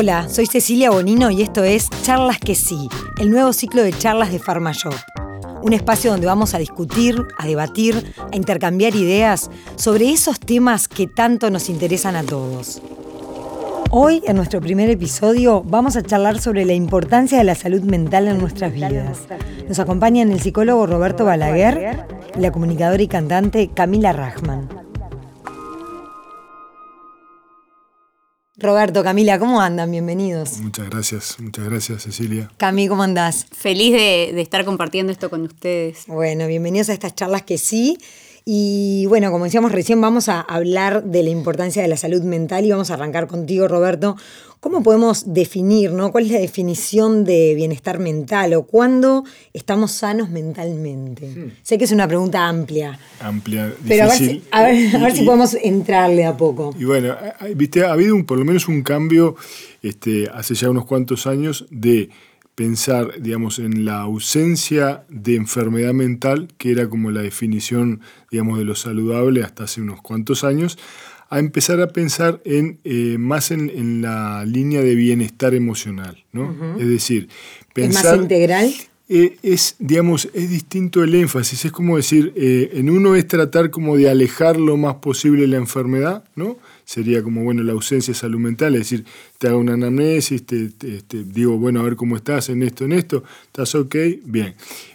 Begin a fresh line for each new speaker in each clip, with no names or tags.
Hola, soy Cecilia Bonino y esto es Charlas que sí, el nuevo ciclo de charlas de PharmaShop. Un espacio donde vamos a discutir, a debatir, a intercambiar ideas sobre esos temas que tanto nos interesan a todos. Hoy, en nuestro primer episodio, vamos a charlar sobre la importancia de la salud mental en nuestras vidas. Nos acompañan el psicólogo Roberto Balaguer y la comunicadora y cantante Camila Rachman. Roberto, Camila, ¿cómo andan? Bienvenidos.
Muchas gracias, muchas gracias Cecilia.
Cami, ¿cómo andás?
Feliz de, de estar compartiendo esto con ustedes.
Bueno, bienvenidos a estas charlas que sí. Y bueno, como decíamos recién, vamos a hablar de la importancia de la salud mental y vamos a arrancar contigo, Roberto. ¿Cómo podemos definir, ¿no? ¿Cuál es la definición de bienestar mental o cuándo estamos sanos mentalmente? Hmm. Sé que es una pregunta amplia.
Amplia, difícil.
Pero a ver si, podemos entrarle a poco.
Y bueno, viste, ha habido un, por lo menos un cambio este, hace ya unos cuantos años de pensar, digamos, en la ausencia de enfermedad mental, que era como la definición, digamos, de lo saludable hasta hace unos cuantos años, a empezar a pensar en, eh, más en, la línea de bienestar emocional, ¿no? Es decir,
pensar... ¿Es más integral?
Eh, es, digamos, es distinto el énfasis, es como decir, eh, en uno es tratar como de alejar lo más posible la enfermedad, ¿no? Sería como, bueno, la ausencia de salud mental, es decir, te hago una anamnesis, te, digo, bueno, a ver cómo estás en esto, en esto, estás ok, bien.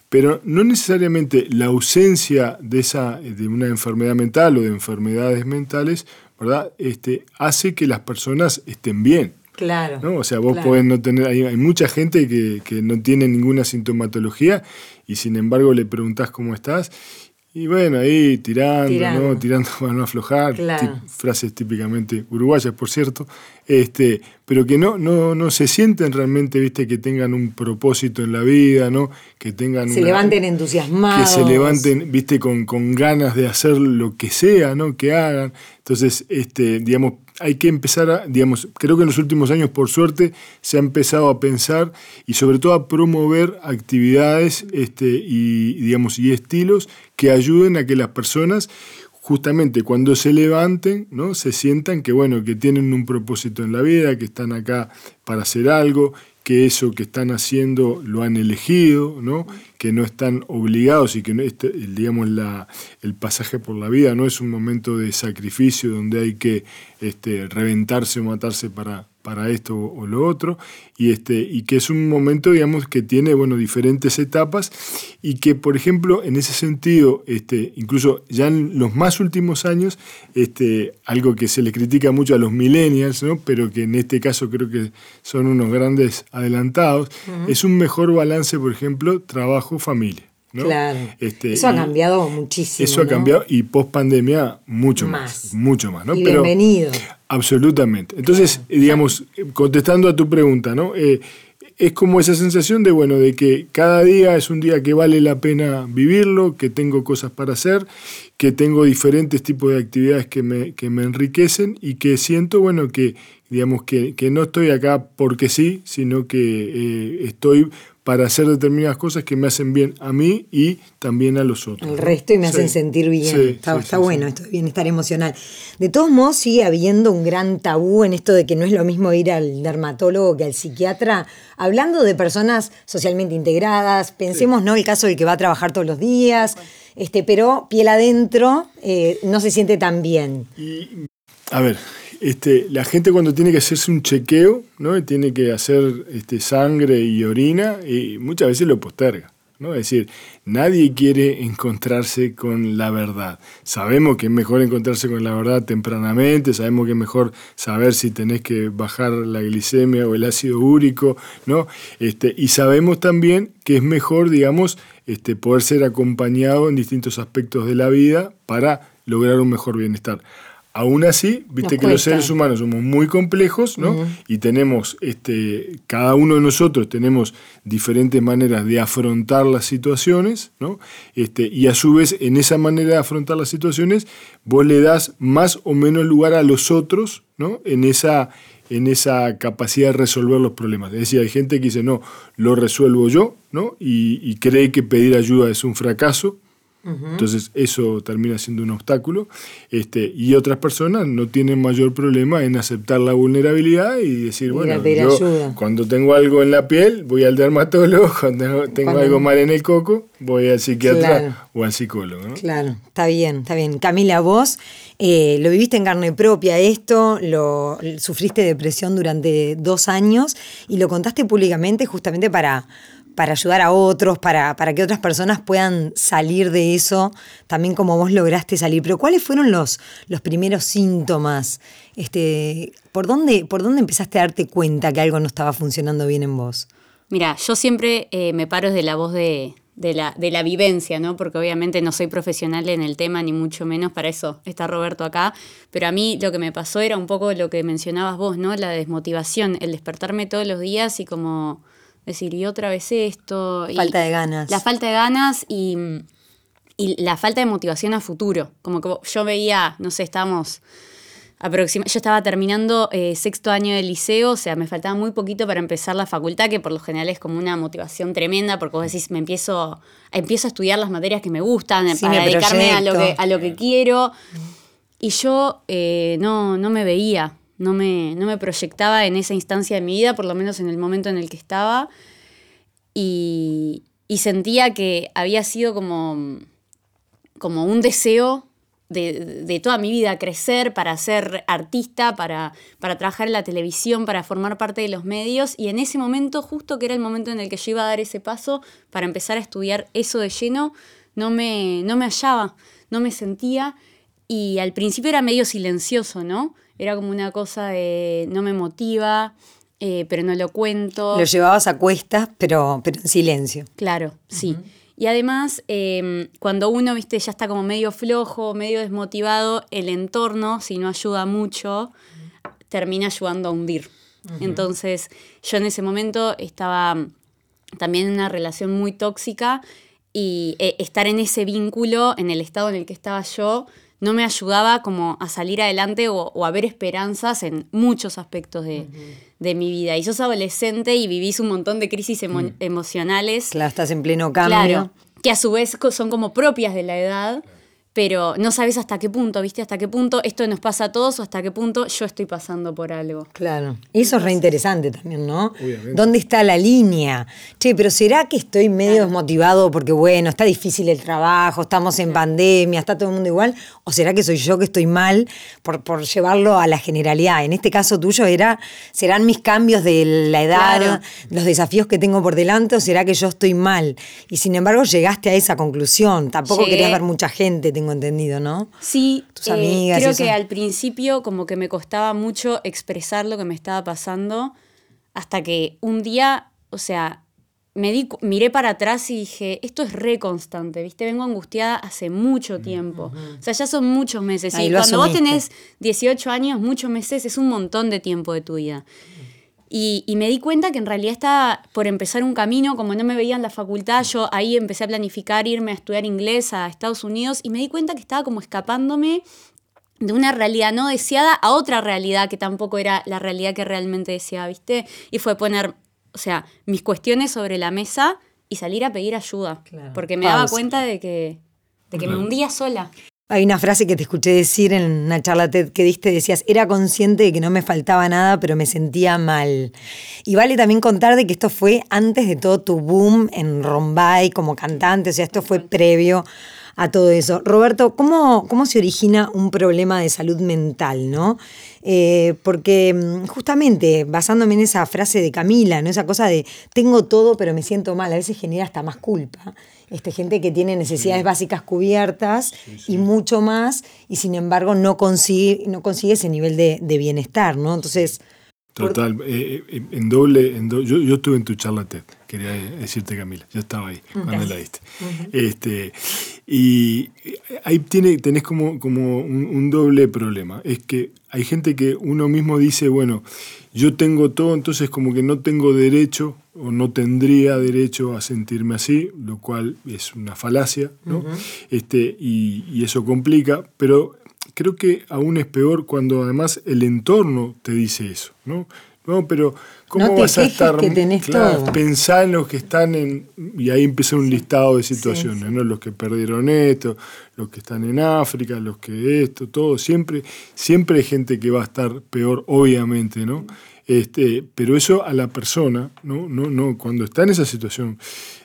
Pero no necesariamente la ausencia de, esa, de una enfermedad mental o de enfermedades mentales, ¿verdad? Este, hace que las personas estén bien.
Claro.
¿no? O sea, vos podés no tener, hay, hay mucha gente que, que, no tiene ninguna sintomatología y sin embargo le preguntás cómo estás y bueno, ahí tirando, tirando. ¿no? Tirando para no aflojar. frases típicamente uruguayas, por cierto. Este, pero que no, no, no se sienten realmente, viste, que tengan un propósito en la vida, ¿no? Que tengan.
Se levanten entusiasmados.
Que se levanten, viste, con, con ganas de hacer lo que sea, ¿no? Que hagan. Entonces, este, digamos, hay que empezar a, digamos, creo que en los últimos años, por suerte, se ha empezado a pensar y sobre todo a promover actividades este, y, digamos, y estilos que ayuden a que las personas justamente cuando se levanten, ¿no? se sientan que bueno, que tienen un propósito en la vida, que están acá para hacer algo, que eso que están haciendo lo han elegido, ¿no? que no están obligados y que este, digamos, la, el pasaje por la vida no es un momento de sacrificio donde hay que este, reventarse o matarse para, para esto o lo otro, y, este, y que es un momento, digamos, que tiene, bueno, diferentes etapas, y que, por ejemplo, en ese sentido, este, incluso ya en los más últimos años, este, algo que se le critica mucho a los millennials, ¿no? pero que en este caso creo que son unos grandes adelantados, es un mejor balance, por ejemplo, trabajo-familia.
Claro. Este, eso ha cambiado muchísimo.
Eso ha cambiado y post pandemia mucho más. mucho más, ¿no?
bienvenido.
Absolutamente. Entonces, digamos, contestando a tu pregunta, ¿no? Eh, es como esa sensación de, bueno, de que cada día es un día que vale la pena vivirlo, que tengo cosas para hacer, que tengo diferentes tipos de actividades que me, que me enriquecen y que siento, bueno, que, digamos, que, que no estoy acá porque sí, sino que eh, estoy para hacer determinadas cosas que me hacen bien a mí y también a los otros.
El resto y me hacen sentir bien. está, está bueno esto bienestar emocional. De todos modos, sigue habiendo un gran tabú en esto de que no es lo mismo ir al dermatólogo que al psiquiatra. Hablando de personas socialmente integradas, pensemos, ¿no? El caso del que va a trabajar todos los días, este, pero piel adentro eh, no se siente tan bien.
Y, a ver, este, la gente cuando tiene que hacerse un chequeo, ¿no? tiene que hacer este, sangre y orina, y muchas veces lo posterga. ¿no? Es decir, nadie quiere encontrarse con la verdad. Sabemos que es mejor encontrarse con la verdad tempranamente, sabemos que es mejor saber si tenés que bajar la glicemia o el ácido úrico, ¿no? Este, y sabemos también que es mejor, digamos, este, poder ser acompañado en distintos aspectos de la vida para lograr un mejor bienestar. Aún así, viste que los seres humanos somos muy complejos, ¿no? Y tenemos, este, cada uno de nosotros tenemos diferentes maneras de afrontar las situaciones, ¿no? Este, y a su vez, en esa manera de afrontar las situaciones, vos le das más o menos lugar a los otros, ¿no? En esa, en esa capacidad de resolver los problemas. Es decir, hay gente que dice, no, lo resuelvo yo, ¿no? Y, y cree que pedir ayuda es un fracaso, Entonces eso termina siendo un obstáculo. Este, y otras personas no tienen mayor problema en aceptar la vulnerabilidad y decir, bueno, yo cuando tengo algo en la piel voy al dermatólogo, cuando tengo algo mal en el coco voy al psiquiatra o al psicólogo.
Claro, está bien, está bien. Camila, vos eh, lo viviste en carne propia esto, lo sufriste depresión durante dos años y lo contaste públicamente justamente para para ayudar a otros, para, para, que otras personas puedan salir de eso, también como vos lograste salir. Pero ¿cuáles fueron los, los primeros síntomas? Este, ¿por, dónde, ¿Por dónde empezaste a darte cuenta que algo no estaba funcionando bien en vos?
Mira, yo siempre eh, me paro de la voz de, de, la, de la vivencia, ¿no? Porque obviamente no soy profesional en el tema, ni mucho menos, para eso está Roberto acá. Pero a mí lo que me pasó era un poco lo que mencionabas vos, ¿no? La desmotivación, el despertarme todos los días y como decir, y otra vez esto.
Falta de ganas.
La falta de ganas y, la falta de motivación a futuro. Como que yo veía, no sé, estábamos yo estaba terminando eh, sexto año de liceo, o sea, me faltaba muy poquito para empezar la facultad, que por lo general es como una motivación tremenda, porque vos decís, me empiezo, empiezo a estudiar las materias que me gustan, para dedicarme a lo, que, a lo que quiero. Y yo eh, no, no me veía, no me, no me proyectaba en esa instancia de mi vida, por lo menos en el momento en el que estaba, y, sentía que había sido como, como un deseo de, toda mi vida, crecer para ser artista, para, para trabajar en la televisión, para formar parte de los medios, y en ese momento, justo que era el momento en el que yo iba a dar ese paso para empezar a estudiar eso de lleno, no me, no me hallaba, no me sentía, y al principio era medio silencioso, ¿no? Era como una cosa de no me motiva, eh, pero no lo cuento.
Lo llevabas a cuestas, pero, pero en silencio.
Claro, sí. Y además, em, cuando uno, viste, ya está como medio flojo, medio desmotivado, el entorno, si no ayuda mucho, termina ayudando a hundir. Entonces, yo en ese momento estaba también en una relación muy tóxica y eh, estar en ese vínculo, en el estado en el que estaba yo, no me ayudaba como a salir adelante o, a ver esperanzas en muchos aspectos de, mi vida. Y sos adolescente y vivís un montón de crisis mm. emocionales.
Claro, estás en pleno cambio.
Claro, que a su vez son como propias de la edad pero no sabes hasta qué punto, ¿viste? Hasta qué punto esto nos pasa a todos o hasta qué punto yo estoy pasando por algo.
Claro. Eso es reinteresante también, ¿no? Obviamente. ¿Dónde está la línea? Che, pero ¿será que estoy medio desmotivado porque, bueno, está difícil el trabajo, estamos en pandemia, está todo el mundo igual? ¿O será que soy yo que estoy mal por, por llevarlo a la generalidad? En este caso tuyo era, ¿serán mis cambios de la edad, los desafíos que tengo por delante o será que yo estoy mal? Y sin embargo llegaste a esa conclusión. Tampoco querías ver mucha gente, entendido, ¿no?
Sí, Tus eh, amigas creo que al principio como que me costaba mucho expresar lo que me estaba pasando, hasta que un día, o sea, me di, miré para atrás y dije, esto es re constante, ¿viste? Vengo angustiada hace mucho tiempo. O sea, ya son muchos meses. y cuando vos tenés 18 años, muchos meses es un montón de tiempo de tu vida. Y, me di cuenta que en realidad estaba por empezar un camino, como no me veía en la facultad, yo ahí empecé a planificar irme a estudiar inglés a Estados Unidos y me di cuenta que estaba como escapándome de una realidad no deseada a otra realidad que tampoco era la realidad que realmente deseaba, ¿viste? Y fue poner, o sea, mis cuestiones sobre la mesa y salir a pedir ayuda, porque me daba cuenta de que, de que me hundía sola.
Hay una frase que te escuché decir en una charla TED que diste, decías, era consciente de que no me faltaba nada, pero me sentía mal. Y vale también contar de que esto fue antes de todo tu boom en Rombay como cantante, o sea, esto fue previo a todo eso. Roberto, ¿cómo, cómo se origina un problema de salud mental, no? Eh, porque mm, justamente basándome en esa frase de Camila, ¿no? esa cosa de tengo todo pero me siento mal, a veces genera hasta más culpa. Este, gente que tiene necesidades básicas cubiertas y mucho más, y sin embargo no consigue, no consigue ese nivel de, bienestar, ¿no? Entonces...
Total, eh, eh, en doble, en yo, yo estuve en tu charla TED, quería decirte Camila, yo estaba ahí cuando la diste. este, y ahí tiene, tenés como, como un, doble problema, es que hay gente que uno mismo dice, bueno, yo tengo todo, entonces como que no tengo derecho o no tendría derecho a sentirme así, lo cual es una falacia, ¿no? este, y, y, eso complica, pero creo que aún es peor cuando además el entorno te dice eso, ¿no? no, pero ¿cómo
No te
vas a estar?
que tenés todo.
Pensá en los que están en. Y ahí empieza un listado de situaciones, ¿no? Los que perdieron esto, los que están en África, los que esto, todo. Siempre, siempre hay gente que va a estar peor, obviamente, ¿no? Este, pero eso a la persona, ¿no? No, no, cuando está en esa situación,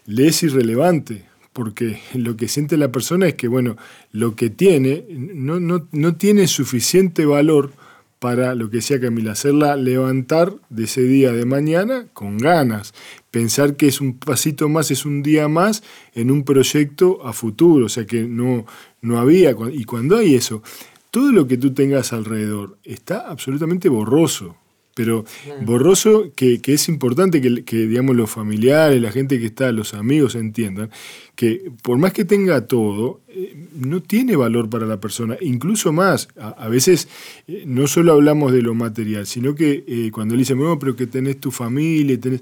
le es irrelevante. Porque lo que siente la persona es que, bueno, lo que tiene no, no, no tiene suficiente valor para lo que decía Camila, hacerla levantar de ese día de mañana con ganas, pensar que es un pasito más, es un día más en un proyecto a futuro, o sea que no, no había, y cuando hay eso, todo lo que tú tengas alrededor está absolutamente borroso, pero borroso que, que es importante que, que, digamos, los familiares, la gente que está, los amigos entiendan que por más que tenga todo, eh, no tiene valor para la persona, incluso más, a, a veces eh, no solo hablamos de lo material, sino que eh, cuando le dicen, bueno, pero que tenés tu familia, tenés...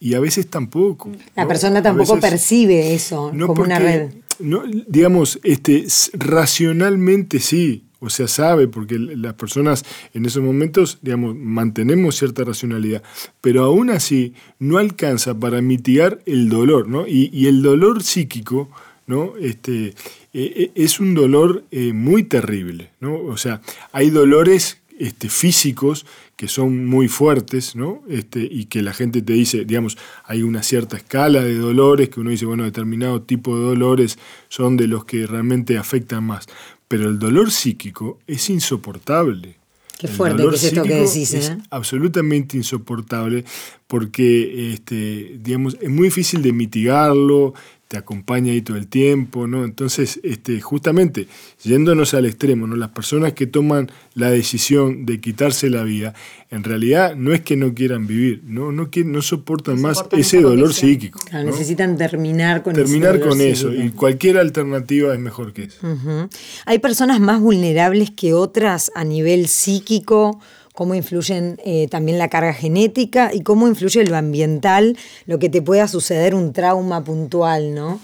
y a veces tampoco.
La
¿no?
persona tampoco
veces-
percibe eso
no
como una red.
no, digamos, este, racionalmente sí, o sea, sabe, porque las personas en esos momentos, digamos, mantenemos cierta racionalidad, pero aún así no alcanza para mitigar el dolor, ¿no? Y, el dolor psíquico, ¿no? Este, eh, eh, es un dolor eh, muy terrible, ¿no? O sea, hay dolores este, físicos que son muy fuertes, ¿no? Este, y que la gente te dice, digamos, hay una cierta escala de dolores que uno dice, bueno, determinado tipo de dolores son de los que realmente afectan más. Pero el dolor psíquico es insoportable.
Qué
El
fuerte
dolor
que es esto que decís,
es
¿eh?
absolutamente insoportable porque este, digamos, es muy difícil de mitigarlo, te acompaña ahí todo el tiempo, ¿no? Entonces, este, justamente, yéndonos al extremo, ¿no? Las personas que toman la decisión de quitarse la vida, en realidad no es que no quieran vivir, no, no, quieren, no soportan
No
más
soportan
ese dolor psíquico.
Claro,
¿no?
Necesitan terminar con ese
Terminar
dolor
con eso,
psíquico.
y cualquier alternativa es mejor que eso.
Hay personas más vulnerables que otras a nivel psíquico, cómo influyen eh, también la carga genética y cómo influye lo ambiental, lo que te pueda suceder un trauma puntual, ¿no?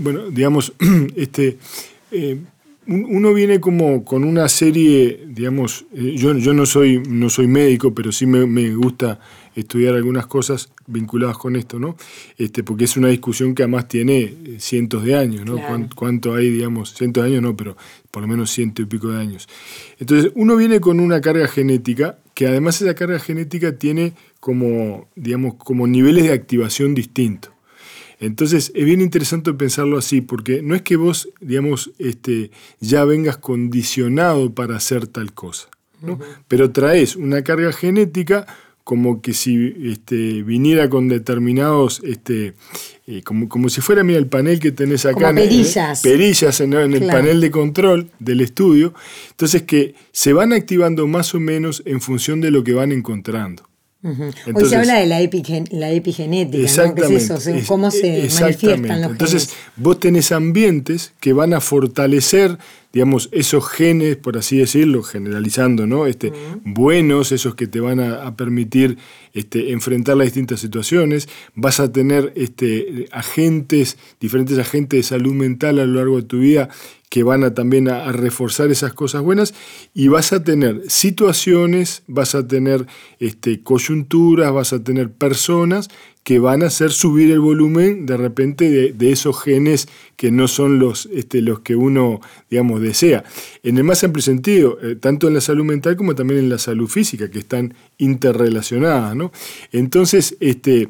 Bueno, digamos, este, eh, un- uno viene como con una serie, digamos, eh, yo, yo no, soy, no soy médico, pero sí me, me gusta estudiar algunas cosas vinculadas con esto, ¿no? Este, porque es una discusión que además tiene eh, cientos de años, ¿no?
Claro.
¿Cuánto hay, digamos, cientos de años no, pero por lo menos ciento y pico de años? Entonces, uno viene con una carga genética, que además esa carga genética tiene como, digamos, como niveles de activación distintos. Entonces es bien interesante pensarlo así, porque no es que vos, digamos, este, ya vengas condicionado para hacer tal cosa, ¿no? pero traes una carga genética como que si este, viniera con determinados, este, eh, como, como si fuera, mira, el panel que tenés acá.
Como
en el-
perillas.
perillas en, en el panel de control del estudio. Entonces que se van activando más o menos en función de lo que van encontrando.
Ujú. Hoy
Entonces-
se habla de la, epigen- la epigenética, ¿no? ¿Qué
Exactamente.
es eso? O sea,
Es-
¿Cómo se
exactamente.
manifiestan los
Entonces,
genes?
vos tenés ambientes que van a fortalecer, digamos, esos genes, por así decirlo, generalizando, ¿no? Este, Buenos, esos que te van a, a permitir este, enfrentar las distintas situaciones. Vas a tener este, agentes, diferentes agentes de salud mental a lo largo de tu vida que van a también a, a reforzar esas cosas buenas y vas a tener situaciones, vas a tener este, coyunturas, vas a tener personas que van a hacer subir el volumen de repente de, esos genes que no son los, este, los que uno, digamos, desea. En el más amplio sentido, eh, tanto en la salud mental como también en la salud física, que están interrelacionadas. ¿no? Entonces, este,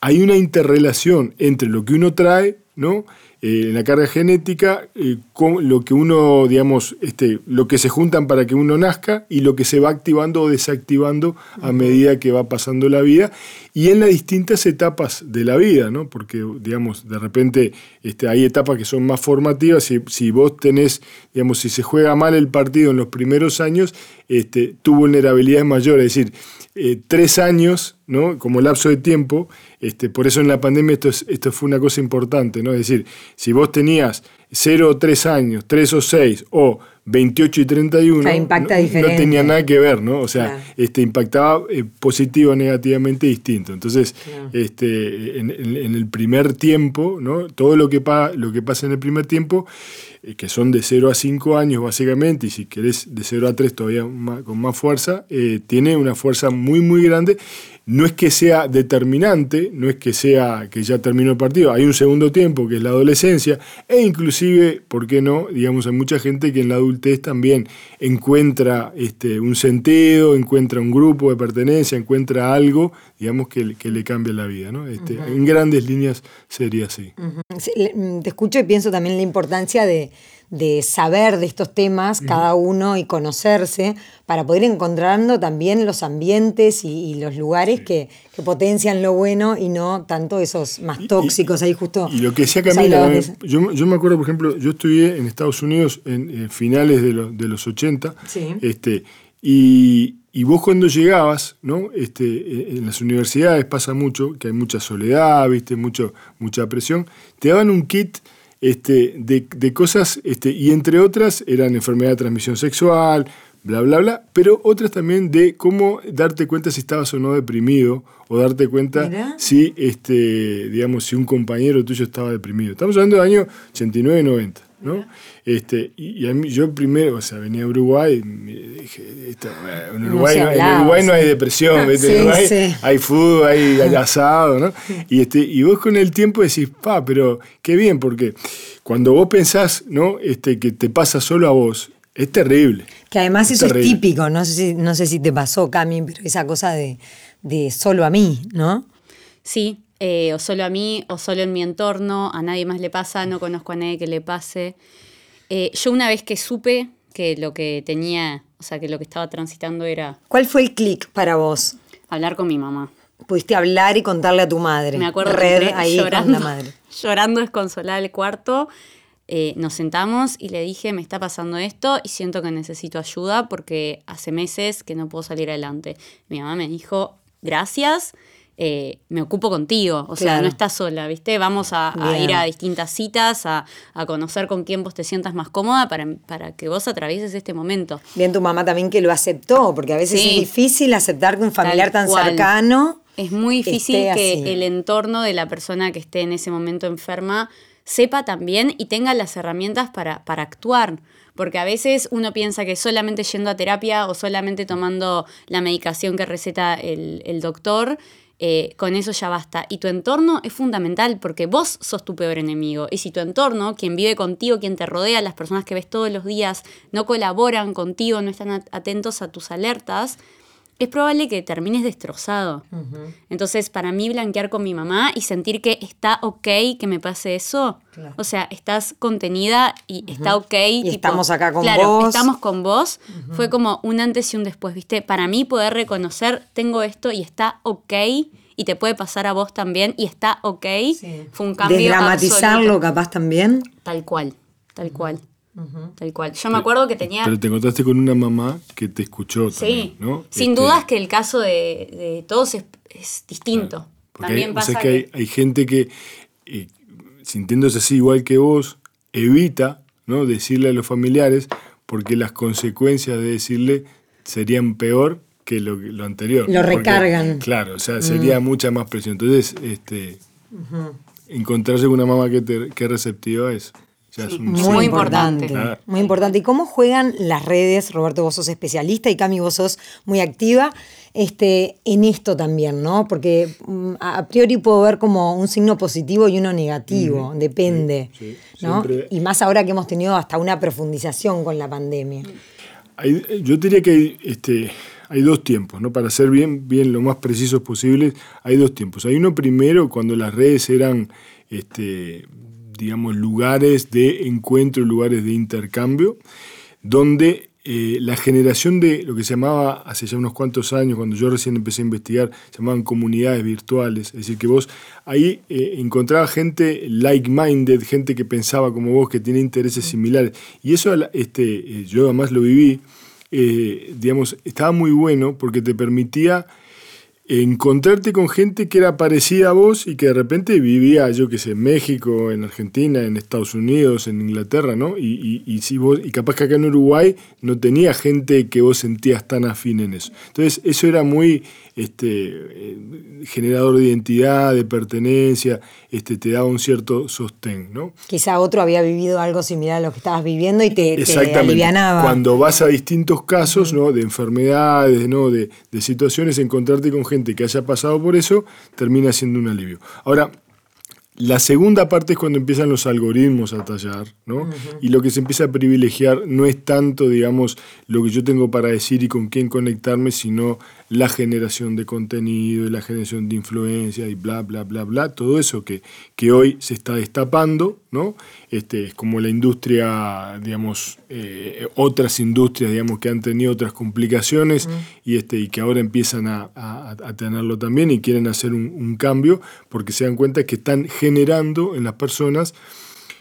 hay una interrelación entre lo que uno trae, ¿no? Eh, en la carga genética, eh, con lo que uno, digamos, este, lo que se juntan para que uno nazca y lo que se va activando o desactivando a medida que va pasando la vida y en las distintas etapas de la vida, ¿no? Porque, digamos, de repente este, hay etapas que son más formativas. Si, si vos tenés, digamos, si se juega mal el partido en los primeros años, este, tu vulnerabilidad es mayor. Es decir, eh, tres años, ¿no? Como lapso de tiempo, este, por eso en la pandemia esto, es- esto fue una cosa importante, ¿no? Es decir, si vos tenías 0 o 3 años, 3 o 6 o 28 y 31,
Ya impacta
no,
diferente.
no tenía nada que ver, ¿no? O sea,
Claro.
este, impactaba eh, positivo o negativamente distinto. Entonces,
Claro.
este, en, en- en el primer tiempo, ¿no? Todo lo que, pa- lo que pasa en el primer tiempo que son de 0 a 5 años básicamente, y si querés de 0 a 3 todavía con más fuerza, eh, tiene una fuerza muy, muy grande. No es que sea determinante, no es que sea que ya terminó el partido, hay un segundo tiempo que es la adolescencia, e inclusive, ¿por qué no? Digamos, hay mucha gente que en la adultez también encuentra este, un sentido, encuentra un grupo de pertenencia, encuentra algo, digamos, que, que le cambia la vida. ¿no? Este, En grandes líneas sería así.
te escucho y pienso también la importancia de de saber de estos temas cada uno y conocerse para poder encontrando también los ambientes y, los lugares que, potencian lo bueno y no tanto esos más tóxicos ahí justo.
Y lo que decía Camila, yo, yo, me acuerdo, por ejemplo, yo estudié en Estados Unidos en, finales de, de, los 80 este, y, y vos cuando llegabas, ¿no? Este, en las universidades pasa mucho, que hay mucha soledad, ¿viste? Mucho, mucha presión, te daban un kit este, de, cosas, este, y entre otras eran enfermedad de transmisión sexual, bla, bla, bla, pero otras también de cómo darte cuenta si estabas o no deprimido, o darte cuenta si, este, digamos, si un compañero tuyo estaba deprimido. Estamos hablando del año 89-90. ¿No? Este, y, a mí, yo primero, o sea, venía a Uruguay y dije, en, Uruguay no, en Uruguay no hay depresión, hay fútbol, hay, asado, ¿no? Y, este, y vos con el tiempo decís, pa, pero qué bien, porque cuando vos pensás, ¿no? Este, que te pasa solo a vos, es terrible.
Que además eso es típico, no sé, si, no sé si te pasó, Cami, pero esa cosa de, de solo a mí, ¿no?
Sí, eh, o solo a mí, o solo en mi entorno, a nadie más le pasa, no conozco a nadie que le pase. Eh, yo una vez que supe que lo que tenía, o sea, que lo que estaba transitando era...
¿Cuál fue el clic para vos?
Hablar con mi mamá.
Pudiste hablar y contarle a tu madre.
Me acuerdo Red, ahí llorando, con la madre. llorando desconsolada el cuarto. Eh, nos sentamos y le dije, me está pasando esto y siento que necesito ayuda porque hace meses que no puedo salir adelante. Mi mamá me dijo, gracias, eh, me ocupo contigo, o sea, no estás sola, ¿viste? Vamos a, ir a distintas citas, a, conocer con quién vos te sientas más cómoda para, para, que vos atravieses este momento.
Bien, tu mamá también que lo aceptó, porque a veces es difícil aceptar que un familiar tan cercano...
Es muy difícil que el entorno de la persona que esté en ese momento enferma sepa también y tenga las herramientas para, para actuar. Porque a veces uno piensa que solamente yendo a terapia o solamente tomando la medicación que receta el, el doctor eh, con eso ya basta. Y tu entorno es fundamental porque vos sos tu peor enemigo. Y si tu entorno, quien vive contigo, quien te rodea, las personas que ves todos los días, no colaboran contigo, no están atentos a tus alertas, es probable que termines destrozado. Entonces, para mí, blanquear con mi mamá y sentir que está ok que me pase eso. O sea, estás contenida y está ok.
Y estamos acá con
claro,
vos.
Estamos con vos. Fue como un antes y un después, ¿viste? Para mí, poder reconocer, tengo esto y está ok y te puede pasar a vos también y está ok. Fue un cambio.
Desdramatizarlo, capaz también.
Tal cual, tal cual. Tal cual. Yo me acuerdo que tenía.
Pero te encontraste con una mamá que te escuchó sí. ¿no?
Sin este, dudas que el caso de, todos es, distinto. También pasa
que, hay, gente que, eh, sintiéndose así igual que vos, evita ¿no? decirle a los familiares porque las consecuencias de decirle serían peor que lo, anterior.
Lo recargan.
claro, o sea, sería mm. mucha más presión. Entonces, este, encontrarse con una mamá que, te, que receptiva es
muy importante.
Muy importante. ¿Y cómo juegan las redes? Roberto, vos sos especialista y Cami, vos sos muy activa este, en esto también, ¿no? Porque mm, a priori puedo ver como un signo positivo y uno negativo, depende. ¿no? Y más ahora que hemos tenido hasta una profundización con la pandemia.
yo diría que hay, este, hay dos tiempos, ¿no? Para ser bien, bien lo más precisos posible, hay dos tiempos. Hay uno primero cuando las redes eran este, digamos, lugares de encuentro, lugares de intercambio, donde eh, la generación de lo que se llamaba hace ya unos cuantos años, cuando yo recién empecé a investigar, se llamaban comunidades virtuales, es decir, que vos ahí eh, encontrabas gente like-minded, gente que pensaba como vos, que tiene intereses similares, y eso este, eh, yo además lo viví, digamos, estaba muy bueno porque te permitía encontrarte con gente que era parecida a vos y que de repente vivía, yo qué sé, en México, en Argentina, en Estados Unidos, en Inglaterra, ¿no? Y, y, si vos, y capaz que acá en Uruguay no tenía gente que vos sentías tan afín en eso. Entonces, eso era muy este, eh, generador de identidad, de pertenencia, este, te daba un cierto sostén, ¿no?
Quizá otro había vivido algo similar a lo que estabas viviendo y te,
Exactamente. alivianaba. Cuando vas a distintos casos, ¿no? De enfermedades, ¿no? De, de situaciones, encontrarte con gente que haya pasado por eso termina siendo un alivio. Ahora, la segunda parte es cuando empiezan los algoritmos a tallar, ¿no? Y lo que se empieza a privilegiar no es tanto, digamos, lo que yo tengo para decir y con quién conectarme, sino la generación de contenido y la generación de influencia y bla, bla, bla, bla, todo eso que, que hoy se está destapando, ¿no? Este, es como la industria, digamos, eh, otras industrias, digamos, que han tenido otras complicaciones y, este, y que ahora empiezan a, tenerlo también y quieren hacer un, un, cambio porque se dan cuenta que están generando en las personas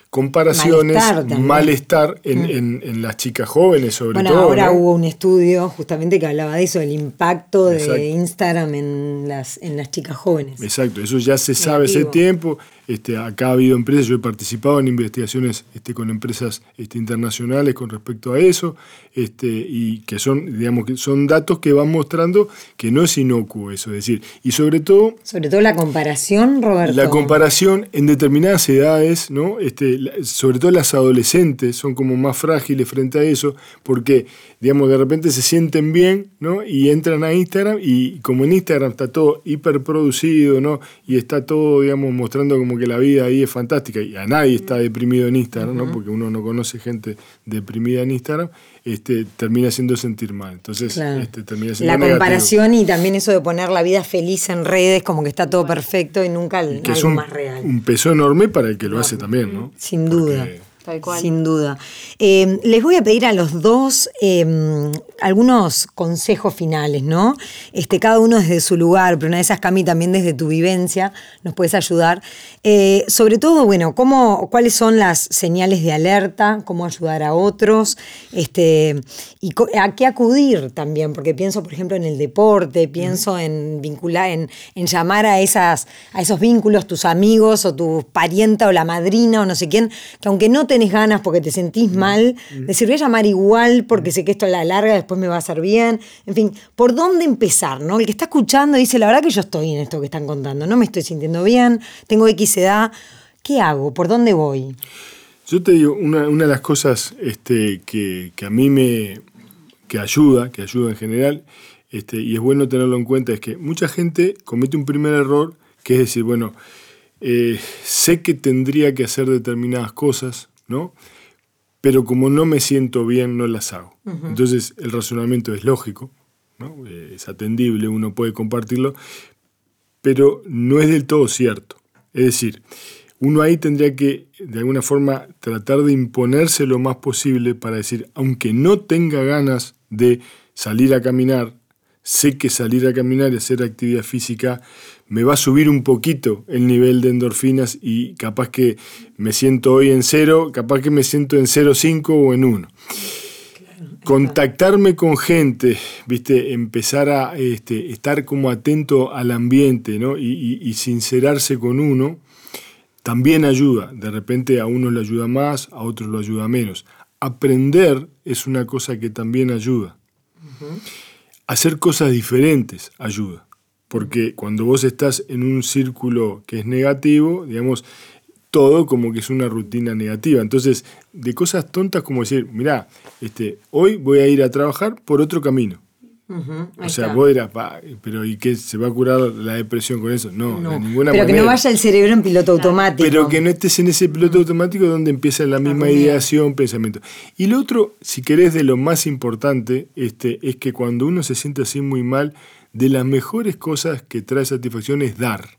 comparaciones, malestar, mm. en, las chicas jóvenes sobre
bueno,
todo.
Ahora hubo un estudio justamente que hablaba de eso, el impacto de Instagram en las, en las chicas jóvenes.
Exacto, eso ya se sabe hace tiempo. Este, acá ha habido empresas, yo he participado en investigaciones este, con empresas este, internacionales con respecto a eso, este, y que son, digamos, que son datos que van mostrando que no es inocuo eso, es decir, y sobre todo...
Sobre todo la comparación, Roberto.
La comparación en determinadas edades, ¿no? Este, sobre todo las adolescentes son como más frágiles frente a eso, porque, digamos, de repente se sienten bien, ¿no? Y entran a Instagram y como en Instagram está todo hiperproducido, ¿no? Y está todo, digamos, mostrando como que la vida ahí es fantástica y a nadie está deprimido en Instagram, ¿no? porque uno no conoce gente deprimida en Instagram, este, termina haciendo sentir mal. Entonces, este, termina siendo
La comparación y también eso de poner la vida feliz en redes, como que está todo perfecto y nunca y que es
un,
más real.
Un peso enorme para el que lo hace también, ¿no?
Sin duda. Sin duda. Eh, les voy a pedir a los dos em, algunos consejos finales, ¿no? Este, cada uno desde su lugar, pero una de esas, Cami, también desde tu vivencia, nos puedes ayudar. Eh, sobre todo, bueno, cómo, cuáles son las señales de alerta, cómo ayudar a otros, este, y a qué acudir también, porque pienso, por ejemplo, en el deporte, pienso en vincular, en, en llamar a, esas, a esos vínculos, tus amigos o tu parienta o la madrina o no sé quién, que aunque no tenés ganas porque te sentís mal, decir, voy a llamar igual porque sé que esto a la larga después me va a hacer bien. En fin, ¿por dónde empezar? ¿no? El que está escuchando dice, la verdad que yo estoy en esto que están contando, no me estoy sintiendo bien, tengo X edad, ¿qué hago? ¿Por dónde voy?
Yo te digo, una, de las cosas este, que, a mí me que ayuda, que ayuda en general, este, y es bueno tenerlo en cuenta, es que mucha gente comete un primer error, que es decir, bueno, eh, sé que tendría que hacer determinadas cosas, ¿no? Pero como no me siento bien, no las hago. Entonces el razonamiento es lógico, ¿no? es atendible, uno puede compartirlo, pero no es del todo cierto. Es decir, uno ahí tendría que, de alguna forma, tratar de imponerse lo más posible para decir, aunque no tenga ganas de salir a caminar, sé que salir a caminar y hacer actividad física me va a subir un poquito el nivel de endorfinas y capaz que me siento hoy en cero, capaz que me siento en 0,5 o en 1. Contactarme con gente, ¿viste? empezar a este, estar como atento al ambiente ¿no? y, sincerarse con uno, también ayuda. De repente a uno le ayuda más, a otros lo ayuda menos. Aprender es una cosa que también ayuda. Hacer cosas diferentes ayuda, porque cuando vos estás en un círculo que es negativo, digamos, todo como que es una rutina negativa. Entonces, de cosas tontas como decir, mira, este, hoy voy a ir a trabajar por otro camino o sea, vos dirás, pero ¿y qué? ¿Se va a curar la depresión con eso? No, de ninguna
pero
manera.
que no vaya el cerebro en piloto automático.
Pero que no estés en ese piloto automático donde empieza la misma ideación, pensamiento. Y lo otro, si querés, de lo más importante, este, es que cuando uno se siente así muy mal, de las mejores cosas que trae satisfacción es dar.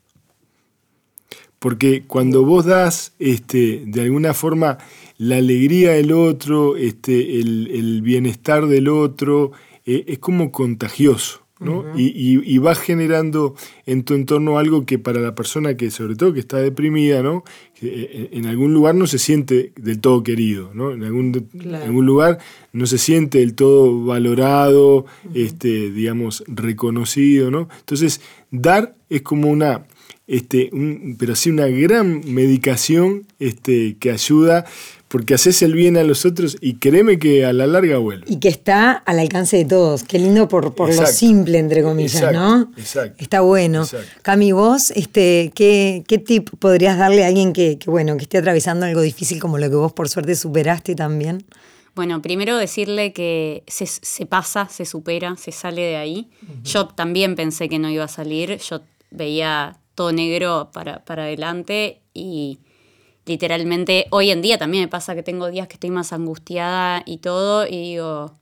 Porque cuando vos das, este, de alguna forma, la alegría del otro, este, el, el bienestar del otro, eh, es como contagioso. ¿no? y, y, vas generando en tu entorno algo que para la persona que, sobre todo que está deprimida, ¿no? Eh, en algún lugar no se siente del todo querido, ¿no? En algún, algún lugar no se siente del todo valorado, este, digamos, reconocido, ¿no? Entonces, dar es como una, este, pero sí una gran medicación este, que ayuda porque haces el bien a los otros y créeme que a la larga vuelve.
Y que está al alcance de todos. Qué lindo por, por lo simple, entre comillas, ¿no?
Exacto.
Está bueno. Cami, vos, este, ¿qué, ¿qué, tip podrías darle a alguien que, bueno, que esté atravesando algo difícil como lo que vos por suerte superaste también?
Bueno, primero decirle que se, se pasa, se supera, se sale de ahí. Yo también pensé que no iba a salir. Yo veía todo negro para, para adelante y literalmente hoy en día también me pasa que tengo días que estoy más angustiada y todo y digo,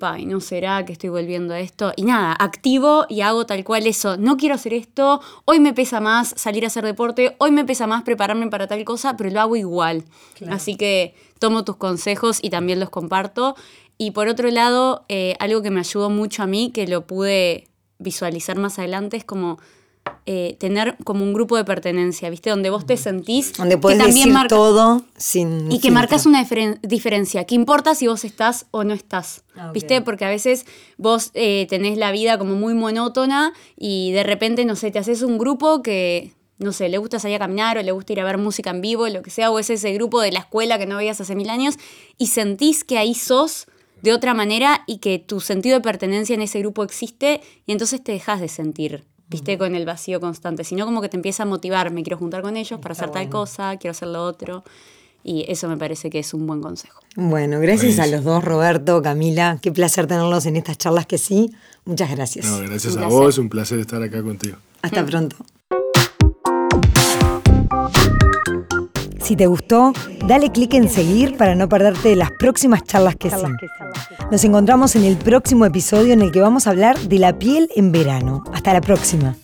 ay, ¿no será que estoy volviendo a esto? Y nada, activo y hago tal cual eso. No quiero hacer esto, hoy me pesa más salir a hacer deporte, hoy me pesa más prepararme para tal cosa, pero lo hago igual. Así que tomo tus consejos y también los comparto. Y por otro lado, eh, algo que me ayudó mucho a mí, que lo pude visualizar más adelante, es como eh, tener como un grupo de pertenencia, ¿viste? Donde vos te sentís.
Donde puedes decir todo sin.
Y que marcas una diferencia. ¿Qué importa si vos estás o no estás? Ah, ¿Viste? Porque a veces vos eh, tenés la vida como muy monótona y de repente, no sé, te haces un grupo que. No sé, le gusta salir a caminar o le gusta ir a ver música en vivo, lo que sea, o es ese grupo de la escuela que no veías hace mil años y sentís que ahí sos de otra manera y que tu sentido de pertenencia en ese grupo existe y entonces te dejas de sentir viste, con el vacío constante, sino como que te empieza a motivar, me quiero juntar con ellos para hacer tal cosa, quiero hacer lo otro. Y eso me parece que es un buen consejo.
Bueno, gracias a los dos, Roberto, Camila. Qué placer tenerlos en estas charlas que sí. Muchas gracias.
No, gracias a vos, un placer estar acá contigo.
Hasta pronto. Si te gustó, dale clic en seguir para no perderte las próximas charlas que sí. Nos encontramos en el próximo episodio en el que vamos a hablar de la piel en verano. Hasta la próxima.